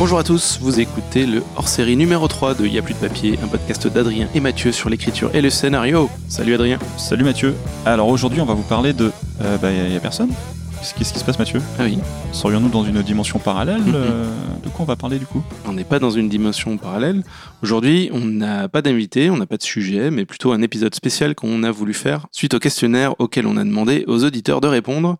Bonjour à tous, vous écoutez le hors-série numéro 3 de Y'a plus de papier, un podcast d'Adrien et Mathieu sur l'écriture et le scénario. Salut Adrien. Salut Mathieu. Alors aujourd'hui, on va vous parler de. Euh, bah, y a personne Qu'est-ce qui se passe, Mathieu? Ah oui, Serions-nous dans une dimension parallèle Mhm. Euh, De quoi on va parler du coup? On n'est pas dans une dimension parallèle. Aujourd'hui, on n'a pas d'invité, on n'a pas de sujet, mais plutôt un épisode spécial qu'on a voulu faire suite au questionnaire auquel on a demandé aux auditeurs de répondre.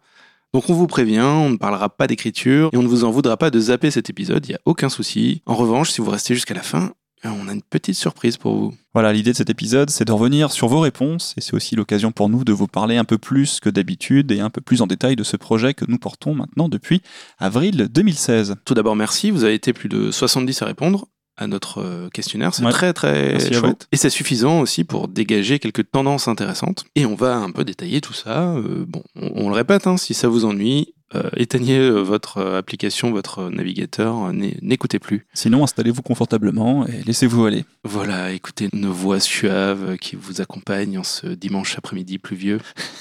Donc on vous prévient, on ne parlera pas d'écriture et on ne vous en voudra pas de zapper cet épisode, il n'y a aucun souci. En revanche, si vous restez jusqu'à la fin, euh, on a une petite surprise pour vous. Voilà, l'idée de cet épisode, c'est de revenir sur vos réponses, et c'est aussi l'occasion pour nous de vous parler un peu plus que d'habitude et un peu plus en détail de ce projet que nous portons maintenant depuis avril 2016. Tout d'abord, merci. Vous avez été plus de 70 à répondre à notre euh, questionnaire. C'est Ouais. très très Merci chouette. Et c'est suffisant aussi pour dégager quelques tendances intéressantes. Et on va un peu détailler tout ça. Euh, bon, on, on le répète, hein, si ça vous ennuie, éteignez euh, votre euh, application, votre navigateur, euh, n'é- n'écoutez plus. Sinon, installez-vous confortablement et laissez-vous aller. Voilà, écoutez nos voix suaves qui vous accompagnent en ce dimanche après-midi pluvieux.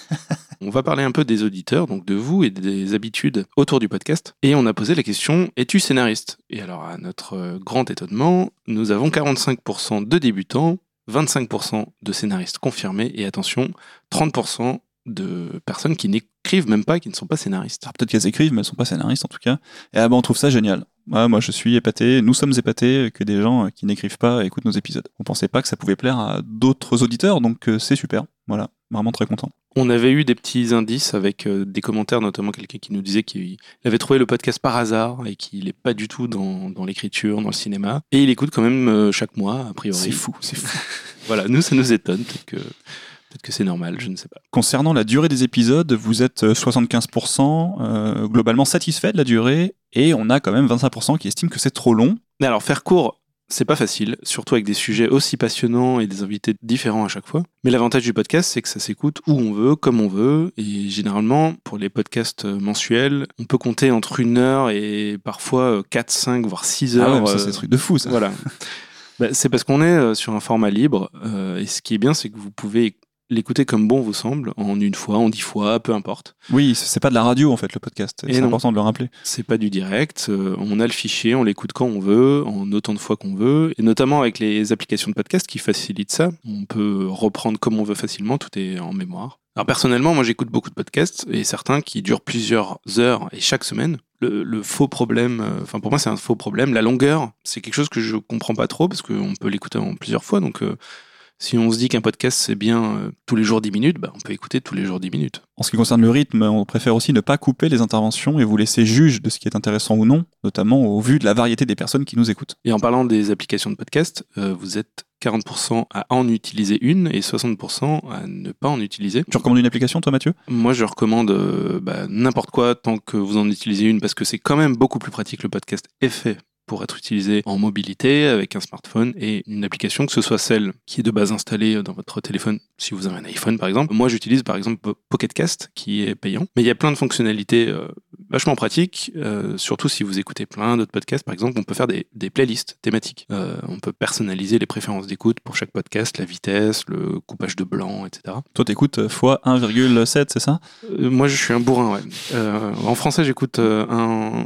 on va parler un peu des auditeurs, donc de vous et des habitudes autour du podcast. Et on a posé la question es-tu scénariste? Et alors, à notre euh, grand étonnement, nous avons 45% de débutants, 25% de scénaristes confirmés et attention, 30% de personnes qui n'écrivent même pas, qui ne sont pas scénaristes. Alors, peut-être qu'elles écrivent, mais elles sont pas scénaristes en tout cas. Et ah bah, on trouve ça génial. Moi, je suis épaté. Nous sommes épatés que des gens euh, qui n'écrivent pas écoutent nos épisodes. On pensait pas que ça pouvait plaire à d'autres auditeurs, donc euh, c'est super. Voilà, vraiment très content. On avait eu des petits indices avec euh, des commentaires, notamment quelqu'un qui nous disait qu'il avait trouvé le podcast par hasard et qu'il n'est pas du tout dans, dans l'écriture, dans le cinéma. Et il écoute quand même chaque mois, a priori. C'est fou, c'est fou. Voilà, nous, ça nous étonne. Peut-être que, peut que c'est normal, je ne sais pas. Concernant la durée des épisodes, vous êtes euh, 75% euh, globalement satisfait de la durée, et on a quand même 25% qui estiment que c'est trop long. Mais alors, faire court, c'est pas facile, surtout avec des sujets aussi passionnants et des invités différents à chaque fois. Mais l'avantage du podcast, c'est que ça s'écoute où on veut, comme on veut. Et généralement, pour les podcasts euh, mensuels, on peut compter entre une heure et parfois 4, 5, voire 6 heures. Ah ouais, ça euh, c'est un truc de fou ça. Voilà. Bah, c'est parce qu'on est euh, sur un format libre. euh, et ce qui est bien, c'est que vous pouvez l'écouter comme bon vous semble, en une fois, en dix fois, peu importe. Oui, c'est pas de la radio en fait le podcast, c'est important de le rappeler. C'est pas du direct. euh, on a le fichier, on l'écoute quand on veut, en autant de fois qu'on veut. Et notamment avec les applications de podcast qui facilitent ça. On peut reprendre comme on veut facilement, tout est en mémoire. Alors personnellement, moi j'écoute beaucoup de podcasts et certains qui durent plusieurs heures et chaque semaine. Le, le faux problème, euh, enfin pour moi c'est un faux problème. La longueur, c'est quelque chose que je comprends pas trop parce qu'on peut l'écouter en plusieurs fois. Donc euh, si on se dit qu'un podcast c'est bien euh, tous les jours 10 minutes, bah, on peut écouter tous les jours 10 minutes. En ce qui concerne le rythme, on préfère aussi ne pas couper les interventions et vous laisser juge de ce qui est intéressant ou non, notamment au vu de la variété des personnes qui nous écoutent. Et en parlant des applications de podcast, euh, vous êtes 40% à en utiliser une et 60% à ne pas en utiliser. Tu recommandes une application toi Mathieu? Moi, je recommande euh, bah, n'importe quoi tant que vous en utilisez une parce que c'est quand même beaucoup plus pratique. Le podcast est fait pour être utilisé en mobilité avec un smartphone et une application, que ce soit celle qui est de base installée dans votre téléphone, si vous avez un iPhone par exemple. Moi, j'utilise par exemple Po- Pocket Cast qui est payant, mais il y a plein de fonctionnalités euh, vachement pratiques, euh, surtout si vous écoutez plein d'autres podcasts. Par exemple, on peut faire des, des playlists thématiques. Euh, on peut personnaliser les préférences d'écoute pour chaque podcast, la vitesse, le coupage de blanc, etc. Toi t'écoutes x 1,7 c'est ça? Moi, je suis un bourrin, ouais. En français, j'écoute en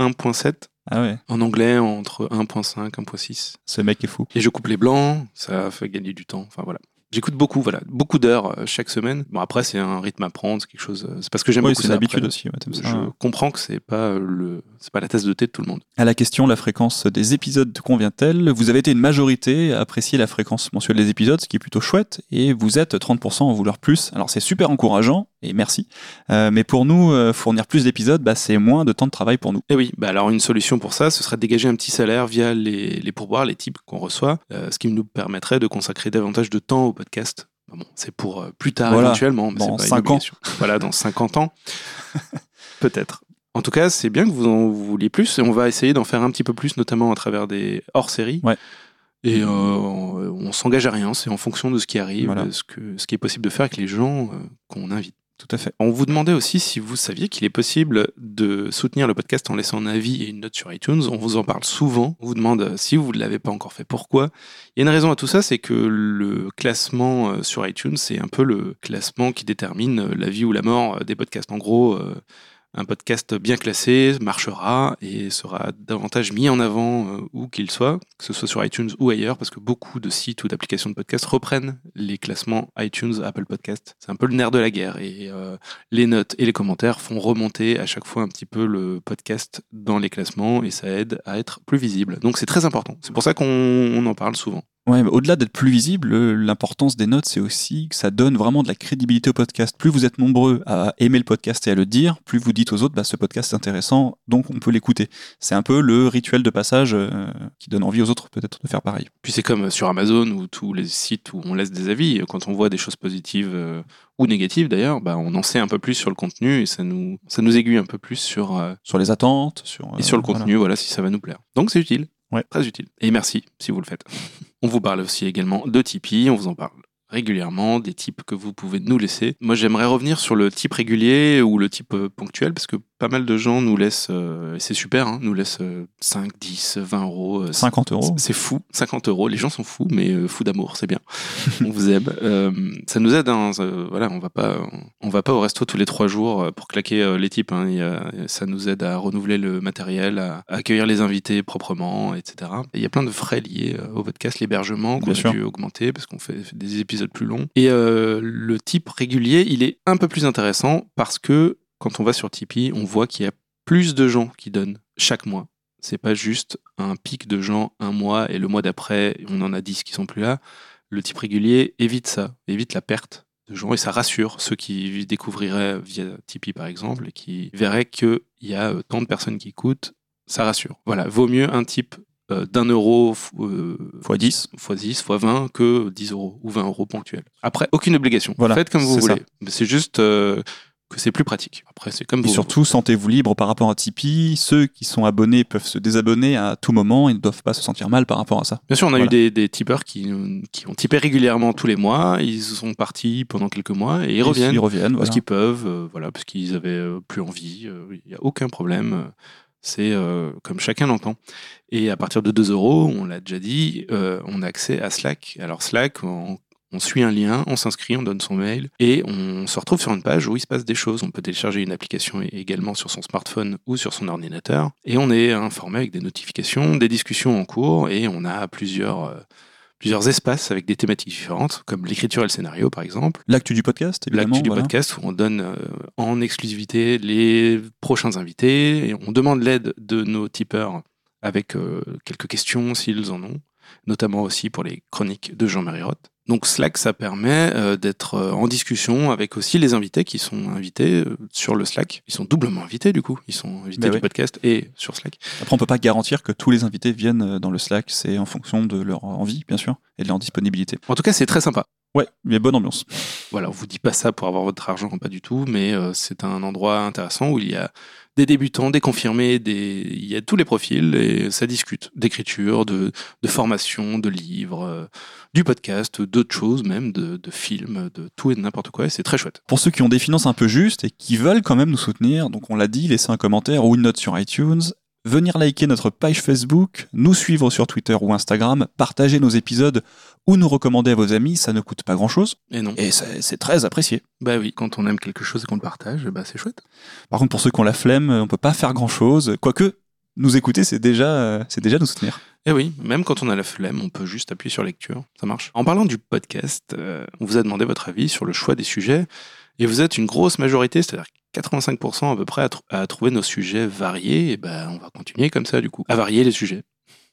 1.7. Ah ouais, En anglais, entre 1.5, 1.6. ce mec est fou. Et je coupe les blancs, ça fait gagner du temps. Enfin, voilà. J'écoute beaucoup, voilà. Beaucoup d'heures euh, chaque semaine. Bon, après, c'est un rythme à prendre, c'est quelque chose. euh, C'est parce que j'aime Oui, beaucoup c'est ça. l'habitude après. aussi, ouais, t'aimes ça. Je comprends que c'est pas le, c'est pas la tasse de thé de tout le monde. À la question, la fréquence des épisodes convient-elle? Vous avez été une majorité à apprécier la fréquence mensuelle des épisodes, ce qui est plutôt chouette, et vous êtes 30% à en vouloir plus. Alors c'est super encourageant, et merci. Euh, mais pour nous, euh, fournir plus d'épisodes, bah, c'est moins de temps de travail pour nous. Et oui, bah alors une solution pour ça, ce serait de dégager un petit salaire via les, les pourboires, les types qu'on reçoit, euh, ce qui nous permettrait de consacrer davantage de temps au podcast. Bah Bon, c'est pour plus tard Voilà, éventuellement, mais dans c'est pas une 5 ans. Voilà, dans 50 ans, peut-être. En tout cas, c'est bien que vous en vouliez plus, et on va essayer d'en faire un petit peu plus, notamment à travers des hors-séries. Ouais. Et euh, on, on s'engage à rien, c'est en fonction de ce qui arrive, Voilà. de ce, que, ce qui est possible de faire avec les gens euh, qu'on invite. Tout à fait. On vous demandait aussi si vous saviez qu'il est possible de soutenir le podcast en laissant un avis et une note sur iTunes. On vous en parle souvent. On vous demande euh, si vous ne l'avez pas encore fait, pourquoi. Il y a une raison à tout ça, c'est que le classement euh, sur iTunes, c'est un peu le classement qui détermine euh, la vie ou la mort des podcasts. En gros, un podcast bien classé marchera et sera davantage mis en avant euh, où qu'il soit, que ce soit sur iTunes ou ailleurs, parce que beaucoup de sites ou d'applications de podcast reprennent les classements iTunes, Apple Podcast. C'est un peu le nerf de la guerre et euh, les notes et les commentaires font remonter à chaque fois un petit peu le podcast dans les classements et ça aide à être plus visible. Donc c'est très important. C'est pour ça qu'on en parle souvent. Ouais, au-delà d'être plus visible, l'importance des notes, c'est aussi que ça donne vraiment de la crédibilité au podcast. Plus vous êtes nombreux à aimer le podcast et à le dire, plus vous dites aux autres, bah, ce podcast est intéressant, donc on peut l'écouter. C'est un peu le rituel de passage euh, qui donne envie aux autres peut-être de faire pareil. Puis c'est comme sur Amazon ou tous les sites où on laisse des avis. Quand on voit des choses positives euh, ou négatives d'ailleurs, bah, on en sait un peu plus sur le contenu et ça nous, ça nous aiguille un peu plus sur, euh, sur les attentes, sur, et sur le contenu, voilà. voilà, si ça va nous plaire. Donc c'est utile. Très utile. Et merci si vous le faites. On vous parle aussi également de Tipeee, on vous en parle régulièrement, des types que vous pouvez nous laisser. Moi, j'aimerais revenir sur le type régulier ou le type euh, ponctuel, parce que pas mal de gens nous laissent, euh, c'est super, hein, nous laissent 5, 10, 20 euros. 50 euh, euros. C'est fou, 50 euros. Les gens sont fous, mais fous d'amour, c'est bien. on vous aime. ça nous aide. Hein, voilà, on va pas, on va pas au resto tous les trois jours pour claquer les types. Hein, ça nous aide à renouveler le matériel, à, accueillir les invités proprement, etc. Il y a plein de frais liés au podcast, l'hébergement qu'on a dû augmenter parce qu'on fait des épisodes plus longs. Et le type régulier, il est un peu plus intéressant parce que quand on va sur Tipeee, on voit qu'il y a plus de gens qui donnent chaque mois. C'est pas juste un pic de gens un mois et le mois d'après, on en a 10 qui sont plus là. Le type régulier évite ça, évite la perte de gens et ça rassure ceux qui découvriraient via Tipeee par exemple et qui verraient qu'il y a euh, tant de personnes qui écoutent. Ça rassure. Voilà, vaut mieux un type euh, d'un euro euh, fois 10 fois 10 fois 20 que 10 euros ou 20 euros ponctuels. Après, aucune obligation. Faites comme vous voulez. C'est juste que c'est plus pratique. Après, c'est comme Et surtout, sentez-vous libre par rapport à Tipeee. Ceux qui sont abonnés peuvent se désabonner à tout moment et ne doivent pas se sentir mal par rapport à ça. Bien sûr, on a eu des, des tipeurs qui, qui ont tipé régulièrement tous les mois. Ils sont partis pendant quelques mois et ils reviennent. Ils reviennent, Parce qu'ils peuvent, euh, voilà, parce qu'ils avaient euh, plus envie. Euh, il n'y a aucun problème. C'est comme chacun l'entend. Et à partir de 2 euros, on l'a déjà dit, on a accès à Slack. Alors Slack, on on suit un lien, on s'inscrit, on donne son mail et on se retrouve sur une page où il se passe des choses. On peut télécharger une application également sur son smartphone ou sur son ordinateur et on est informé avec des notifications, des discussions en cours et on a plusieurs euh, plusieurs espaces avec des thématiques différentes, comme l'écriture et le scénario par exemple. L'actu du podcast, évidemment. L'actu du podcast où on donne euh, en exclusivité les prochains invités et on demande l'aide de nos tipeurs avec euh, quelques questions s'ils en ont, notamment aussi pour les chroniques de Jean-Marie Roth. Donc Slack, ça permet euh, d'être euh, en discussion avec aussi les invités qui sont invités euh, sur le Slack. Ils sont doublement invités du coup. Ils sont invités bah du podcast et sur Slack. Après, on peut pas garantir que tous les invités viennent dans le Slack. C'est en fonction de leur envie, bien sûr, et de leur disponibilité. En tout cas, c'est très sympa. Ouais, mais bonne ambiance. Voilà, on vous dit pas ça pour avoir votre argent, pas du tout, mais c'est un endroit intéressant où il y a des débutants, des confirmés, des... il y a tous les profils et ça discute d'écriture, de, de formation, de livres, euh, du podcast, d'autres choses même, de, de films, de tout et de n'importe quoi et c'est très chouette. Pour ceux qui ont des finances un peu justes et qui veulent quand même nous soutenir, donc on l'a dit, laissez un commentaire ou une note sur iTunes, venir liker notre page Facebook, nous suivre sur Twitter ou Instagram, partager nos épisodes ou nous recommander à vos amis, ça ne coûte pas grand-chose. Et non. Et c'est très apprécié. Bah oui, quand on aime quelque chose et qu'on le partage, bah c'est chouette. Par contre, pour ceux qui ont la flemme, on peut pas faire grand-chose. Quoique, nous écouter, c'est déjà, c'est déjà nous soutenir. Et eh oui, même quand on a la flemme, on peut juste appuyer sur lecture, ça marche. En parlant du podcast, euh, on vous a demandé votre avis sur le choix des sujets, et vous êtes une grosse majorité, c'est-à-dire 85% à peu près à, trouver nos sujets variés, et ben on va continuer comme ça du coup, à varier les sujets.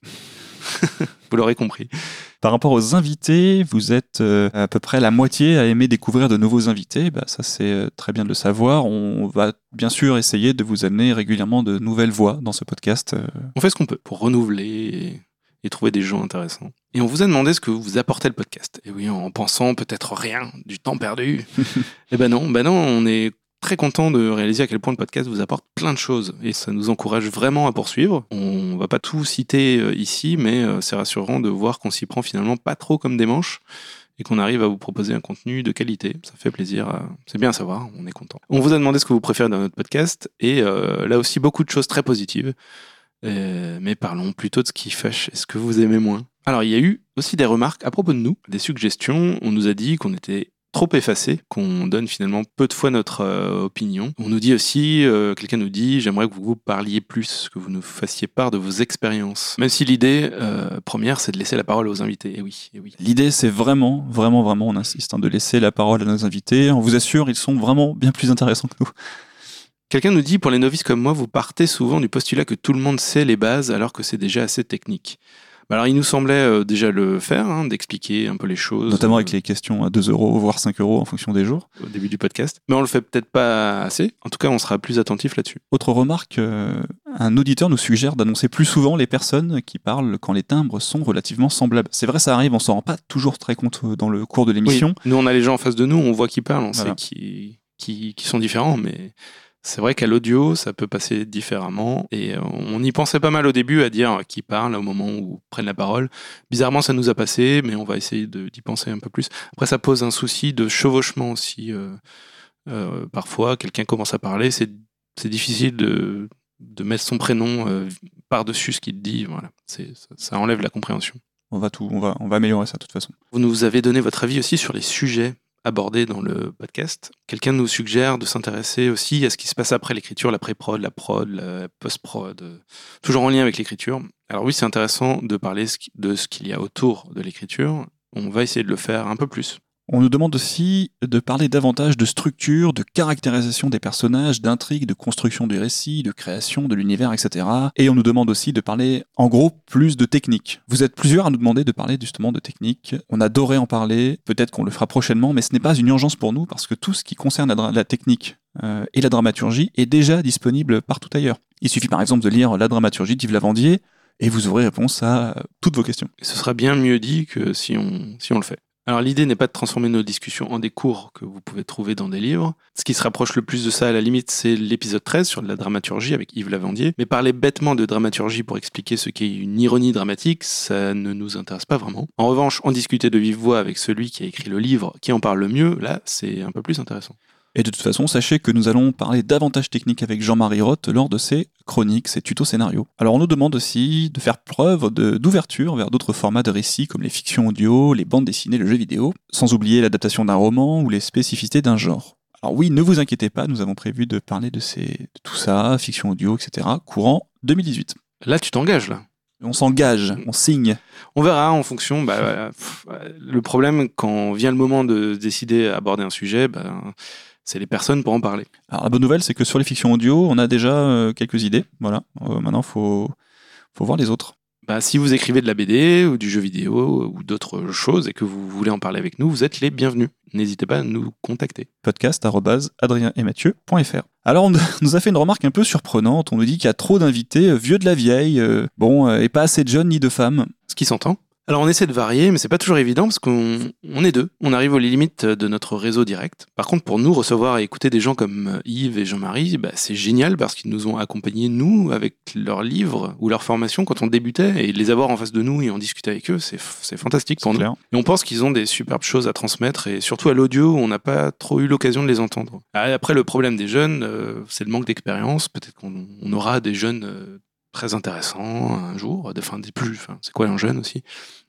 vous l'aurez compris. Par rapport aux invités, vous êtes euh, à peu près la moitié à aimer découvrir de nouveaux invités. Bah, ça, c'est euh, très bien de le savoir. On va bien sûr essayer de vous amener régulièrement de nouvelles voix dans ce podcast. Euh. On fait ce qu'on peut pour renouveler et, trouver des gens intéressants. Et on vous a demandé ce que vous apportez le podcast. Et oui, en pensant peut-être rien, du temps perdu. eh ben non, ben non, on est très content de réaliser à quel point le podcast vous apporte plein de choses et ça nous encourage vraiment à poursuivre. On va pas tout citer euh, ici, mais euh, c'est rassurant de voir qu'on s'y prend finalement pas trop comme des manches et qu'on arrive à vous proposer un contenu de qualité. Ça fait plaisir, c'est bien à savoir, on est content. On vous a demandé ce que vous préférez dans notre podcast et euh, là aussi beaucoup de choses très positives. mais parlons plutôt de ce qui fâche. Est-ce que vous aimez moins? Alors il y a eu aussi des remarques à propos de nous, des suggestions. On nous a dit qu'on était trop effacé qu'on donne finalement peu de fois notre euh, opinion. On nous dit aussi, euh, quelqu'un nous dit, j'aimerais que vous parliez plus, que vous nous fassiez part de vos expériences. Même si l'idée euh, première, c'est de laisser la parole aux invités. Et oui, et oui. L'idée, c'est vraiment, vraiment, vraiment, on insiste, hein, de laisser la parole à nos invités. On vous assure, ils sont vraiment bien plus intéressants que nous. Quelqu'un nous dit, pour les novices comme moi, vous partez souvent du postulat que tout le monde sait les bases alors que c'est déjà assez technique. Alors, il nous semblait euh, déjà le faire, hein, d'expliquer un peu les choses. Notamment avec les questions à 2 euros, voire 5 euros en fonction des jours. Au début du podcast. Mais on le fait peut-être pas assez. En tout cas, on sera plus attentif là-dessus. Autre remarque, euh, un auditeur nous suggère d'annoncer plus souvent les personnes qui parlent quand les timbres sont relativement semblables. C'est vrai, ça arrive, on s'en rend pas toujours très compte euh, dans le cours de l'émission. Oui. Nous, on a les gens en face de nous, on voit qui parlent, on voilà. sait qui, qui, qui sont différents, mais c'est vrai qu'à l'audio, ça peut passer différemment. Et on y pensait pas mal au début à dire qui parle au moment où prennent la parole. Bizarrement, ça nous a passé, mais on va essayer d'y penser un peu plus. Après, ça pose un souci de chevauchement aussi. Euh, euh, parfois, quelqu'un commence à parler, c'est difficile de, de, mettre son prénom euh, par-dessus ce qu'il dit. Voilà. Ça, ça enlève la compréhension. On va, tout, on, va, on va améliorer ça de toute façon. Vous nous avez donné votre avis aussi sur les sujets abordé dans le podcast. Quelqu'un nous suggère de s'intéresser aussi à ce qui se passe après l'écriture, la pré-prod, la prod, la post-prod, toujours en lien avec l'écriture. Alors oui, c'est intéressant de parler de ce qu'il y a autour de l'écriture. On va essayer de le faire un peu plus. On nous demande aussi de parler davantage de structure, de caractérisation des personnages, d'intrigue, de construction du récit, de création de l'univers, etc. Et on nous demande aussi de parler, en gros, plus de technique. Vous êtes plusieurs à nous demander de parler justement de technique. On adorait en parler, peut-être qu'on le fera prochainement, mais ce n'est pas une urgence pour nous parce que tout ce qui concerne la, technique euh, et la dramaturgie est déjà disponible partout ailleurs. Il suffit par exemple de lire la dramaturgie d'Yves Lavandier et vous aurez réponse à toutes vos questions. Ce sera bien mieux dit que si on, si on le fait. Alors l'idée n'est pas de transformer nos discussions en des cours que vous pouvez trouver dans des livres. Ce qui se rapproche le plus de ça à la limite, c'est l'épisode 13 sur la dramaturgie avec Yves Lavandier. Mais parler bêtement de dramaturgie pour expliquer ce qu'est une ironie dramatique, ça ne nous intéresse pas vraiment. En revanche, en discuter de vive voix avec celui qui a écrit le livre, qui en parle le mieux, là, c'est un peu plus intéressant. Et de toute façon, sachez que nous allons parler davantage technique avec Jean-Marie Roth lors de ses chroniques, ses tutos scénarios. Alors on nous demande aussi de faire preuve d'ouverture vers d'autres formats de récits comme les fictions audio, les bandes dessinées, le jeu vidéo, sans oublier l'adaptation d'un roman ou les spécificités d'un genre. Alors oui, ne vous inquiétez pas, nous avons prévu de parler de, ces, de tout ça, fiction audio, etc., courant 2018. Là, tu t'engages, là on s'engage, on signe. On verra en fonction. Bah, pff, le problème, quand vient le moment de décider d'aborder un sujet, bah, c'est les personnes pour en parler. Alors la bonne nouvelle, c'est que sur les fictions audio, on a déjà euh, quelques idées. Voilà. Euh, maintenant, faut faut voir les autres. Bah, si vous écrivez de la BD ou du jeu vidéo ou d'autres choses et que vous voulez en parler avec nous, vous êtes les bienvenus. N'hésitez pas à nous contacter. podcast.adrienemethieu.fr Alors, on nous a fait une remarque un peu surprenante. On nous dit qu'il y a trop d'invités vieux de la vieille, euh, bon, et pas assez de jeunes ni de femmes. Ce qui s'entend. Alors on essaie de varier, mais c'est pas toujours évident parce qu'on on est deux. On arrive aux limites de notre réseau direct. Par contre, pour nous, recevoir et écouter des gens comme Yves et Jean-Marie, bah, c'est génial parce qu'ils nous ont accompagnés, nous, avec leurs livres ou leur formation quand on débutait et les avoir en face de nous et en discuter avec eux, c'est, c'est fantastique pour nous. clair. Et on pense qu'ils ont des superbes choses à transmettre et surtout à l'audio, on n'a pas trop eu l'occasion de les entendre. Après, le problème des jeunes, euh, c'est le manque d'expérience. Peut-être qu'on on aura des jeunes euh, très intéressants un jour, des, enfin, des plus, enfin, c'est quoi un jeune aussi?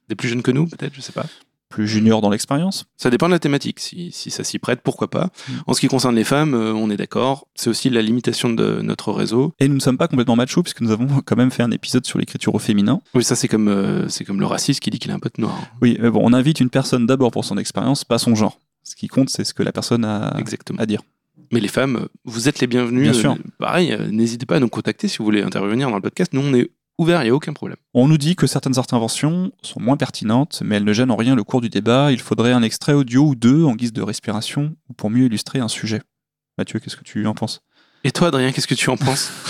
Des plus jeunes que nous, peut-être, je sais pas. Plus junior dans l'expérience? Ça dépend de la thématique. Si, si ça s'y prête, pourquoi pas. Mm. En ce qui concerne les femmes, euh, on est d'accord. C'est aussi la limitation de notre réseau. Et nous ne sommes pas complètement machos puisque nous avons quand même fait un épisode sur l'écriture au féminin. Oui, ça c'est comme, euh, c'est comme le raciste qui dit qu'il a un pote noir. Oui, mais bon, on invite une personne d'abord pour son expérience, pas son genre. Ce qui compte, c'est ce que la personne a Exactement. à dire. Mais les femmes, vous êtes les bienvenus. Bien sûr. Euh, pareil, euh, n'hésitez pas à nous contacter si vous voulez intervenir dans le podcast. Nous, on est ouvert, il n'y a aucun problème. On nous dit que certaines interventions sont moins pertinentes, mais elles ne gênent en rien le cours du débat. Il faudrait un extrait audio ou deux en guise de respiration ou pour mieux illustrer un sujet. Mathieu, qu'est-ce que tu en penses? Et toi, Adrien, qu'est-ce que tu en penses?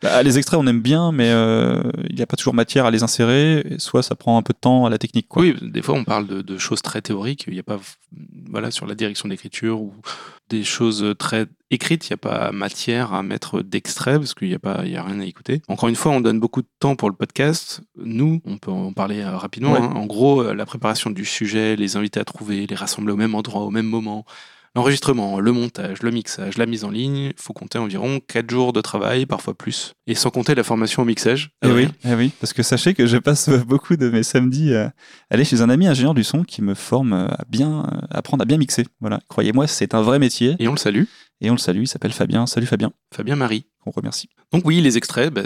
Bah, Les extraits, on aime bien, mais euh, il n'y a pas toujours matière à les insérer. et soit ça prend un peu de temps à la technique. Quoi. Oui, des fois, on parle de, de choses très théoriques. Il n'y a pas, voilà, sur la direction d'écriture ou des choses très écrites. Il n'y a pas matière à mettre d'extrait parce qu'il n'y a pas, y a rien à écouter. Encore une fois, on donne beaucoup de temps pour le podcast. Nous, on peut en parler euh, rapidement. Ouais. hein. En gros, euh, la préparation du sujet, les invités à trouver, les rassembler au même endroit, au même moment. L'enregistrement, le montage, le mixage, la mise en ligne, faut compter environ 4 jours de travail, parfois plus. Et sans compter la formation au mixage. Eh oui, eh oui, parce que sachez que je passe beaucoup de mes samedis à aller chez un ami ingénieur du son qui me forme à bien apprendre à bien mixer. Voilà, croyez-moi, c'est un vrai métier. Et on le salue. Et on le salue, il s'appelle Fabien. Salut Fabien. Fabien Marie. On remercie. Donc oui, les extraits, bah,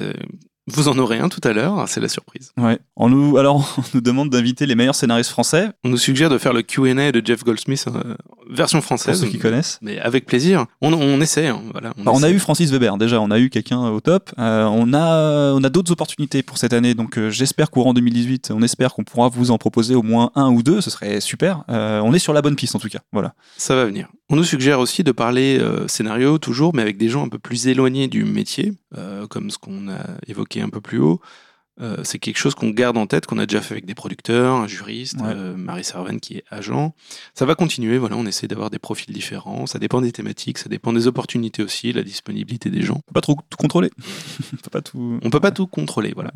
vous en aurez un tout à l'heure, c'est la surprise. Ouais. On nous, alors, on nous demande d'inviter les meilleurs scénaristes français. On nous suggère de faire le Q&A de Jeff Goldsmith euh, version française. Pour ceux qui connaissent. Mais avec plaisir. On, on essaie. Hein, voilà, on, on, a eu Francis Weber déjà. On a eu quelqu'un au top. Euh, on a, on a d'autres opportunités pour cette année. Donc euh, j'espère courant 2018, on espère qu'on pourra vous en proposer au moins un ou deux. Ce serait super. Euh, on est sur la bonne piste en tout cas. Voilà. Ça va venir. On nous suggère aussi de parler scénario toujours, mais avec des gens un peu plus éloignés du métier, comme ce qu'on a évoqué un peu plus haut. Euh, c'est quelque chose qu'on garde en tête, qu'on a déjà fait avec des producteurs, un juriste, Ouais. euh, Marie Servan qui est agent. Ça va continuer, voilà, on essaie d'avoir des profils différents. Ça dépend des thématiques, ça dépend des opportunités aussi, la disponibilité des gens. On peut pas trop tout contrôler. on peut pas tout. On peut pas tout contrôler, voilà.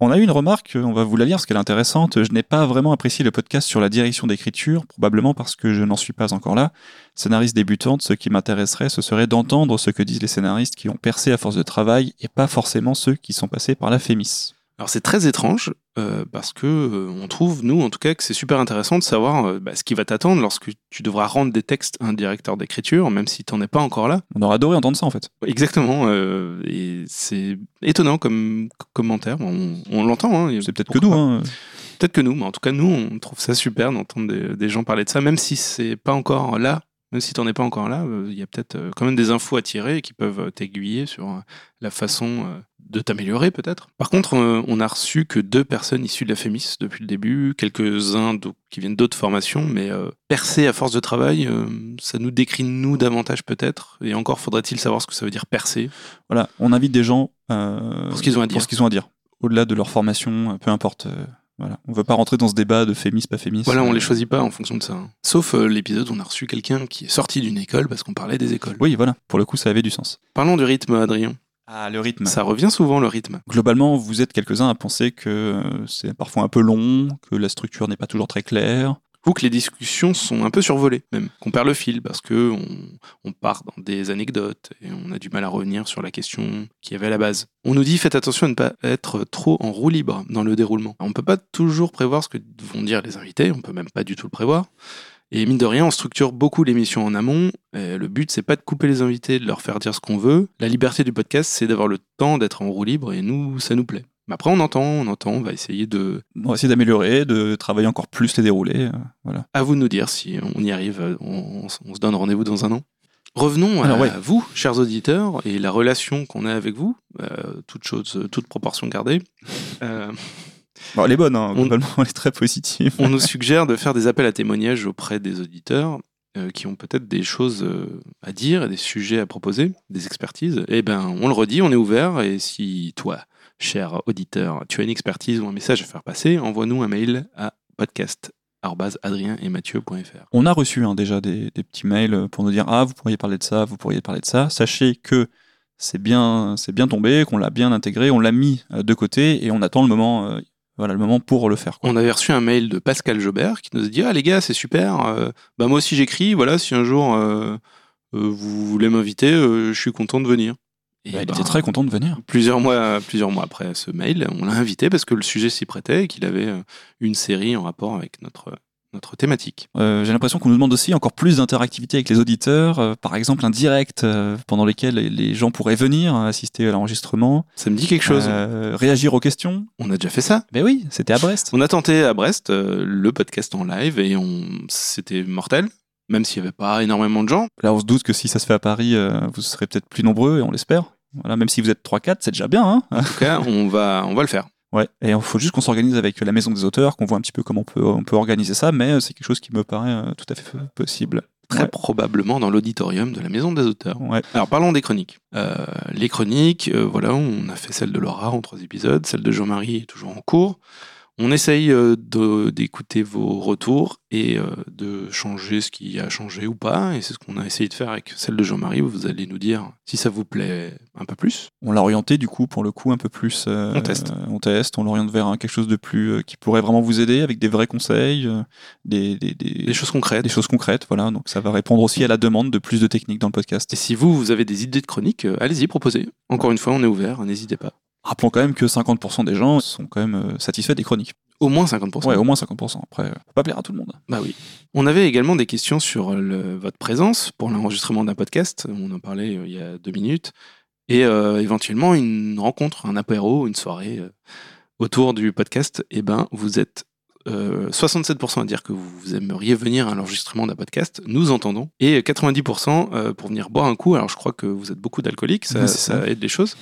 On a eu une remarque, on va vous la lire parce qu'elle est intéressante. Je n'ai pas vraiment apprécié le podcast sur la direction d'écriture, probablement parce que je n'en suis pas encore là. Scénariste débutante, ce qui m'intéresserait, ce serait d'entendre ce que disent les scénaristes qui ont percé à force de travail et pas forcément ceux qui sont passés par la Fémis. Alors c'est très étrange euh, parce que euh, on trouve nous en tout cas que c'est super intéressant de savoir euh, bah, ce qui va t'attendre lorsque tu devras rendre des textes à un directeur d'écriture, même si t'en es pas encore là. On aurait adoré entendre ça en fait. Exactement, et c'est étonnant comme commentaire. On, on l'entend. Hein, C'est peut-être que nous. Hein. Peut-être que nous, mais en tout cas nous, on trouve ça super d'entendre des, des gens parler de ça, même si c'est pas encore là. Même si t'en es pas encore là, euh, il y a peut-être euh, quand même des infos à tirer qui peuvent euh, t'aiguiller sur la façon de t'améliorer peut-être. Par contre, on a reçu que deux personnes issues de la FEMIS depuis le début, quelques-uns qui viennent d'autres formations, mais percer à force de travail, ça nous décrit nous davantage peut-être. Et encore faudrait-il savoir ce que ça veut dire percer. Voilà, on invite des gens euh, Pour ce qu'ils ont à dire. Pour ce qu'ils ont à dire. Au-delà de leur formation, peu importe. Voilà. On veut pas rentrer dans ce débat de Fémis, pas Fémis. Voilà, on Euh, les choisit pas en fonction de ça. hein. Sauf euh, l'épisode où on a reçu quelqu'un qui est sorti d'une école parce qu'on parlait des écoles. Oui, voilà. Pour le coup, ça avait du sens. Parlons du rythme, Adrien. Ah, le rythme. Ça revient souvent le rythme. Globalement, vous êtes quelques-uns à penser que euh, c'est parfois un peu long, que la structure n'est pas toujours très claire. Ou que les discussions sont un peu survolées, même, qu'on perd le fil parce que on, part dans des anecdotes et on a du mal à revenir sur la question qui y avait à la base. On nous dit faites attention à ne pas être trop en roue libre dans le déroulement. On peut pas toujours prévoir ce que vont dire les invités, on peut même pas du tout le prévoir. Et mine de rien, on structure beaucoup l'émission en amont. Le but, c'est pas de couper les invités, de leur faire dire ce qu'on veut. La liberté du podcast, c'est d'avoir le temps d'être en roue libre et nous, ça nous plaît. Mais après, on entend, on entend, on va essayer de. On va essayer d'améliorer, de travailler encore plus les déroulés. euh, voilà. À vous de nous dire si on y arrive. euh, On, on- on se donne rendez-vous dans un an. Revenons à ouais. vous, chers auditeurs, et la relation qu'on a avec vous, euh, toute chose, toute proportion gardée. Euh, Bon, elle est bonne, hein, On- globalement, elle est très positive. on nous suggère de faire des appels à témoignages auprès des auditeurs euh, qui ont peut-être des choses euh, à dire des sujets à proposer, des expertises. Eh ben, on le redit, on est ouvert. Et si toi, cher auditeur, tu as une expertise ou un message à faire passer, envoie-nous un mail à podcast@adrienemathieu.fr. On a reçu hein, déjà des, des petits mails pour nous dire Ah, vous pourriez parler de ça, vous pourriez parler de ça. Sachez que c'est bien, c'est bien tombé, qu'on l'a bien intégré, on l'a mis euh, de côté et on attend le moment, euh, voilà, le moment pour le faire. quoi. On avait reçu un mail de Pascal Jobert qui nous a dit Ah les gars, c'est super. euh, bah moi aussi j'écris. Voilà, si un jour euh, vous voulez m'inviter, je suis content de venir. Et Bah, il ben, était très content de venir. Plusieurs mois, plusieurs mois après ce mail, on l'a invité parce que le sujet s'y prêtait et qu'il avait euh, une série en rapport avec notre, notre thématique. Euh, J'ai l'impression qu'on nous demande aussi encore plus d'interactivité avec les auditeurs, euh, par exemple un direct euh, pendant lequel les- gens pourraient venir euh, assister à l'enregistrement, Ça me dit quelque chose. réagir aux questions. On a déjà fait ça. Ben oui, c'était à Brest. On a tenté à Brest le podcast en live et on... c'était mortel, même s'il n'y avait pas énormément de gens. Là, on se doute que si ça se fait à Paris, euh, vous serez peut-être plus nombreux, et on l'espère. Voilà, même si vous êtes 3-4, c'est déjà bien. Hein En tout cas, on va, on va le faire. ouais. Et il faut juste qu'on s'organise avec la maison des auteurs, qu'on voit un petit peu comment on peut, on peut organiser ça, mais euh, c'est quelque chose qui me paraît euh, tout à fait possible. Très Ouais. probablement dans l'auditorium de la Maison des auteurs. Ouais. Alors parlons des chroniques. Euh, les chroniques, euh, voilà, on a fait celle de Laura en trois épisodes, celle de Jean-Marie est toujours en cours. On essaye euh, d'écouter vos retours et euh, de changer ce qui a changé ou pas. Et c'est ce qu'on a essayé de faire avec celle de Jean-Marie. où Vous allez nous dire si ça vous plaît un peu plus. On l'a orienté du coup pour le coup un peu plus. euh, On teste. on teste. On l'oriente vers un- quelque chose de plus euh, qui pourrait vraiment vous aider avec des vrais conseils, euh, des, des, des, Des choses concrètes. des choses concrètes. Voilà. Donc ça va répondre aussi à la demande de plus de techniques dans le podcast. Et si vous, vous avez des idées de chroniques, allez-y, proposez. Encore une fois, on est ouvert, n'hésitez pas. Rappelons quand même que 50% des gens sont quand même euh, satisfaits des chroniques. Au moins 50%. Ouais, au moins 50%. Après, euh, faut pas plaire à tout le monde. Bah oui. On avait également des questions sur le- votre présence pour l'enregistrement d'un podcast. On en parlait euh, il y a deux minutes. Et euh, éventuellement une rencontre, un apéro, une soirée euh, autour du podcast. Et ben, vous êtes euh, 67% à dire que vous aimeriez venir à l'enregistrement d'un podcast. Nous entendons. Et 90% euh, pour venir boire un coup. Alors je crois que vous êtes beaucoup d'alcooliques. Ça ça. aide les choses.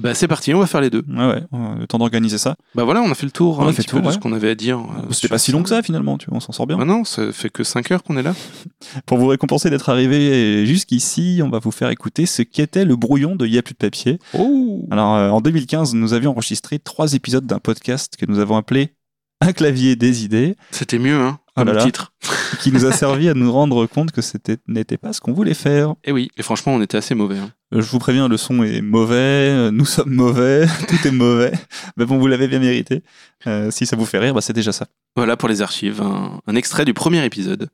Ben, c'est parti, on va faire les deux. Ouais, ouais. Le temps d'organiser ça. Bah voilà, on a fait le tour On a un fait petit le tour, peu de ouais. ce qu'on avait à dire. euh, C'était pas si long que ça finalement. Tu vois, on s'en sort bien. Bah non, ça fait que 5 heures qu'on est là. Pour vous récompenser d'être arrivé jusqu'ici, on va vous faire écouter ce qu'était le brouillon de Y a plus de papier. Oh Alors, euh, en 2015, nous avions enregistré trois épisodes d'un podcast que nous avons appelé Un clavier des idées, C'était mieux, hein, Là là. titre. qui nous a servi à nous rendre compte que c'était n'était pas ce qu'on voulait faire. Et oui, et franchement, on était assez mauvais. hein. Euh, Je vous préviens, le son est mauvais, euh, nous sommes mauvais, tout est mauvais. Mais bon, vous l'avez bien mérité. Euh, si ça vous fait rire, bah, c'est déjà ça. Voilà pour les archives, un, un extrait du premier épisode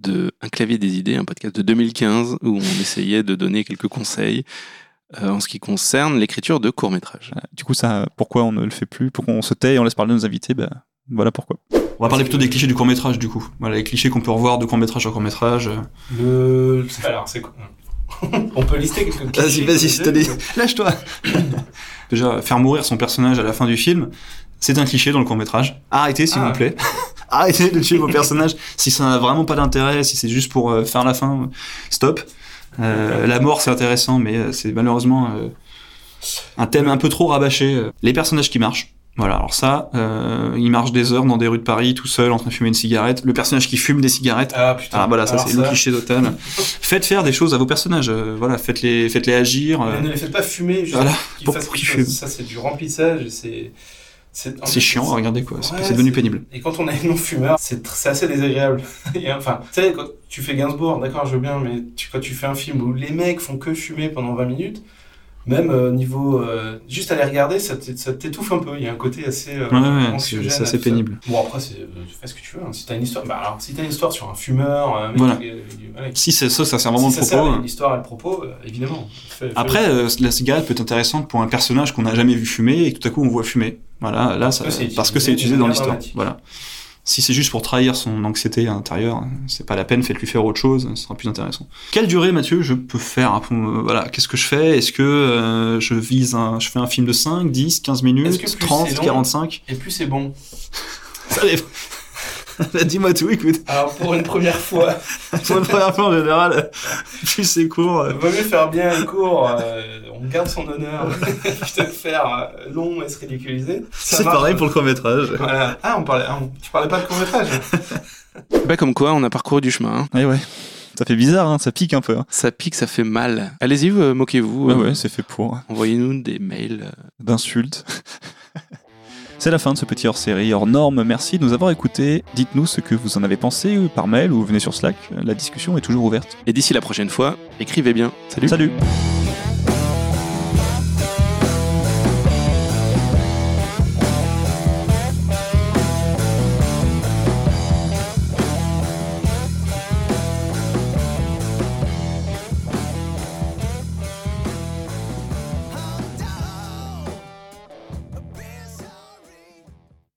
de Un clavier des idées, un podcast de 2015 où on essayait de donner quelques conseils euh, en ce qui concerne l'écriture de courts-métrages. Euh, Du coup, ça, pourquoi on ne le fait plus? Pourquoi on se tait et on laisse parler nos invités? Bah, Voilà pourquoi. On va parler plutôt des clichés du court métrage, du coup. Voilà, les clichés qu'on peut revoir de court métrage à court métrage. Le. Alors, c'est quoi On peut lister quelques clichés les deux. Lâche-toi Déjà, faire mourir son personnage à la fin du film, c'est un cliché dans le court métrage. Arrêtez, s'il Ah. vous plaît. Arrêtez de tuer vos personnages. Si ça n'a vraiment pas d'intérêt, si c'est juste pour euh, faire la fin, stop. Euh, la mort, c'est intéressant, mais euh, c'est malheureusement euh, un thème un peu trop rabâché. Les personnages qui marchent. Voilà, alors ça, euh, il marche des heures dans des rues de Paris tout seul en train de fumer une cigarette. Le personnage qui fume des cigarettes, Ah putain. ah voilà, ça c'est le cliché total. Faites faire des choses à vos personnages, euh, voilà, faites-les faites-les agir. euh, Mais ne les faites pas fumer, juste Voilà, pour- qu'ils chose. Ça, c'est du remplissage c'est. Chiant à regarder quoi, c'est Ouais, c'est devenu pénible. Et quand on est non-fumeur, c'est assez désagréable. Et enfin, tu sais, quand tu fais Gainsbourg, d'accord, je veux bien, mais tu, quand tu fais un film où les mecs font que fumer pendant 20 minutes, même euh, niveau. euh, juste à les regarder, ça t'étouffe un peu. Il y a un côté assez. euh, Ouais, c'est- assez ça. pénible. Bon, après, c'est, euh, tu fais ce que tu veux. hein. Si t'as une histoire. Bah, alors, si t'as une histoire sur un fumeur, un mec Voilà. qui- voilà, qui- Si c'est ça, ça sert vraiment si le ça sert propos. hein. l'histoire et le propos, euh, évidemment. Fais-. Après, euh, la cigarette peut être intéressante pour un personnage qu'on n'a jamais vu fumer et tout à coup on voit fumer. Voilà, là, ça, parce que c'est utilisé dans l'histoire. Voilà. Si c'est juste pour trahir son anxiété à l'intérieur, c'est pas la peine, faites-lui faire autre chose, ce sera plus intéressant. Quelle durée, Mathieu, je peux faire pour, euh, Voilà, qu'est-ce que je fais? Est-ce que euh, je vise un, je fais un film de 5, 10, 15 Est-ce minutes, que plus 30, c'est long 45 Et plus c'est bon? Ça dépend. Bah, Dis-moi tout, écoute. Alors, pour une première fois, Pour une première fois en général, plus c'est court. euh, vaut mieux faire bien un cours. euh, on garde son honneur. Plutôt que faire euh, long et se ridiculiser. C'est pareil pour le court-métrage. Voilà. Ah, on parlait, ah, on- tu parlais pas de court-métrage Bah comme quoi, on a parcouru du chemin. hein. Ouais, ouais. Ça fait bizarre, hein, ça pique un peu. hein. Ça pique, ça fait mal. Allez-y, moquez-vous. Ouais, euh, ouais, c'est fait pour. Envoyez-nous des mails. d'insultes. C'est la fin de ce petit hors-série, hors norme. Merci de nous avoir écoutés. Dites-nous ce que vous en avez pensé euh, par mail ou venez sur Slack. La discussion est toujours ouverte. Et d'ici la prochaine fois, écrivez bien. Salut Salut